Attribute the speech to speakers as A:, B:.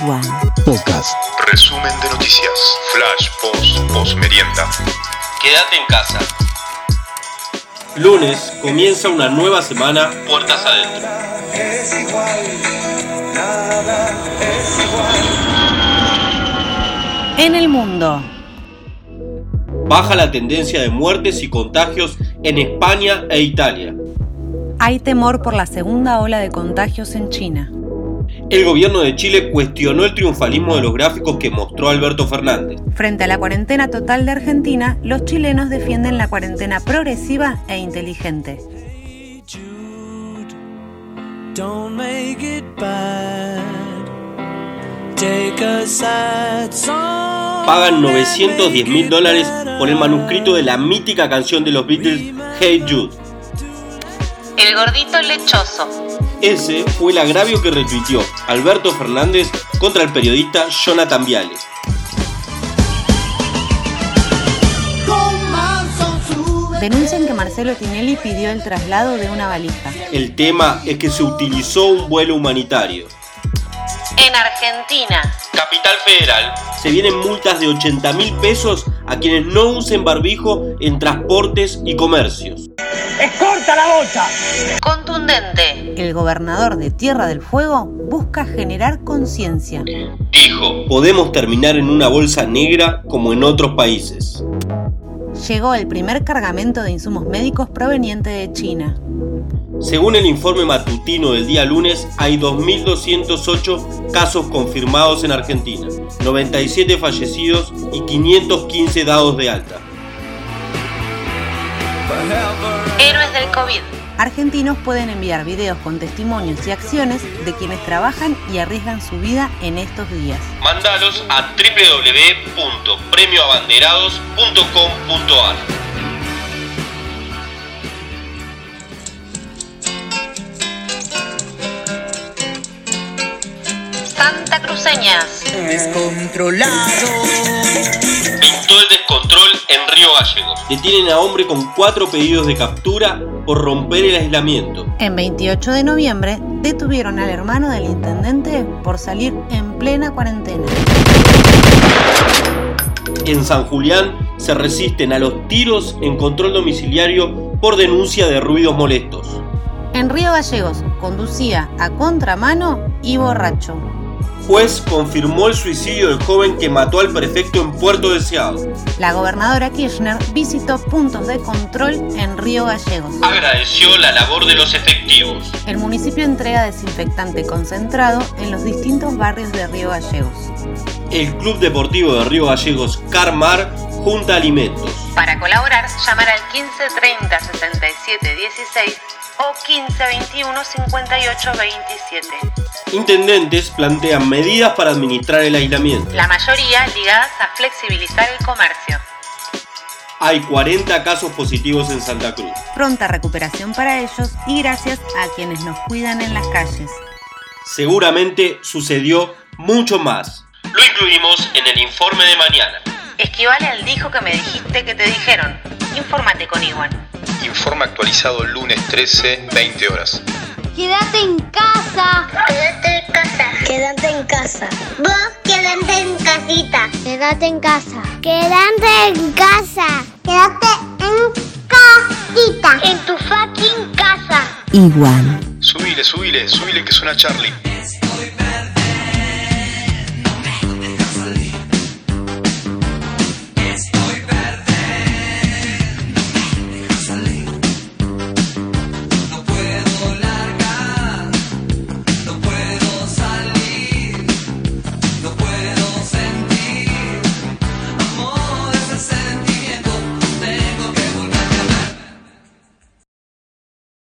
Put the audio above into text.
A: Igual.
B: Podcast.
C: Resumen de noticias. Flash, post, post merienda.
D: Quédate en casa. Lunes comienza una nueva semana, puertas adentro.
A: En el mundo.
D: Baja la tendencia de muertes y contagios en España e Italia.
A: Hay temor por la segunda ola de contagios en China.
D: El gobierno de Chile cuestionó el triunfalismo de los gráficos que mostró Alberto Fernández.
A: Frente a la cuarentena total de Argentina, los chilenos defienden la cuarentena progresiva e inteligente.
D: Pagan 910 mil dólares por el manuscrito de la mítica canción de los Beatles, Hey Jude.
E: El gordito lechoso.
D: Ese fue el agravio que retuiteó Alberto Fernández contra el periodista Jonathan Viale.
A: Denuncian que Marcelo Tinelli pidió el traslado de una valija.
D: El tema es que se utilizó un vuelo humanitario.
E: En Argentina.
D: Capital Federal. Se vienen multas de 80 mil pesos a quienes no usen barbijo en transportes y comercios.
E: Contundente.
A: El gobernador de Tierra del Fuego busca generar conciencia.
D: Dijo, podemos terminar en una bolsa negra como en otros países.
A: Llegó el primer cargamento de insumos médicos proveniente de China.
D: Según el informe matutino del día lunes, hay 2.208 casos confirmados en Argentina, 97 fallecidos y 515 dados de alta.
E: Héroes del COVID.
A: Argentinos pueden enviar videos con testimonios y acciones de quienes trabajan y arriesgan su vida en estos días.
D: Mandalos a www.premioabanderados.com.ar.
E: Santa Cruceñas.
F: Descontrolado.
D: Detienen a hombre con cuatro pedidos de captura por romper el aislamiento.
A: En 28 de noviembre detuvieron al hermano del intendente por salir en plena cuarentena.
D: En San Julián se resisten a los tiros en control domiciliario por denuncia de ruidos molestos.
A: En Río Gallegos conducía a contramano y borracho.
D: Juez confirmó el suicidio del joven que mató al prefecto en Puerto Deseado.
A: La gobernadora Kirchner visitó puntos de control en Río Gallegos.
D: Agradeció la labor de los efectivos.
A: El municipio entrega desinfectante concentrado en los distintos barrios de Río Gallegos.
D: El Club Deportivo de Río Gallegos Carmar junta alimentos.
E: Para colaborar, llamar al 15 30 67 16 o 15 21 58 27.
D: Intendentes plantean medidas para administrar el aislamiento.
E: La mayoría ligadas a flexibilizar el comercio.
D: Hay 40 casos positivos en Santa Cruz.
A: Pronta recuperación para ellos y gracias a quienes nos cuidan en las calles.
D: Seguramente sucedió mucho más. Lo incluimos en el informe de mañana.
E: Esquivale al dijo que me dijiste que te dijeron. Infórmate con Iguan.
C: Informe actualizado lunes 13, 20 horas.
G: Quédate en casa.
H: Quédate en casa.
G: Quédate en casa.
H: Vos quédate en casita.
G: Quédate en casa.
H: Quédate en casa. Quédate en casita. En tu fucking casa.
A: Igual.
C: Subile, subile, subile que suena Charlie.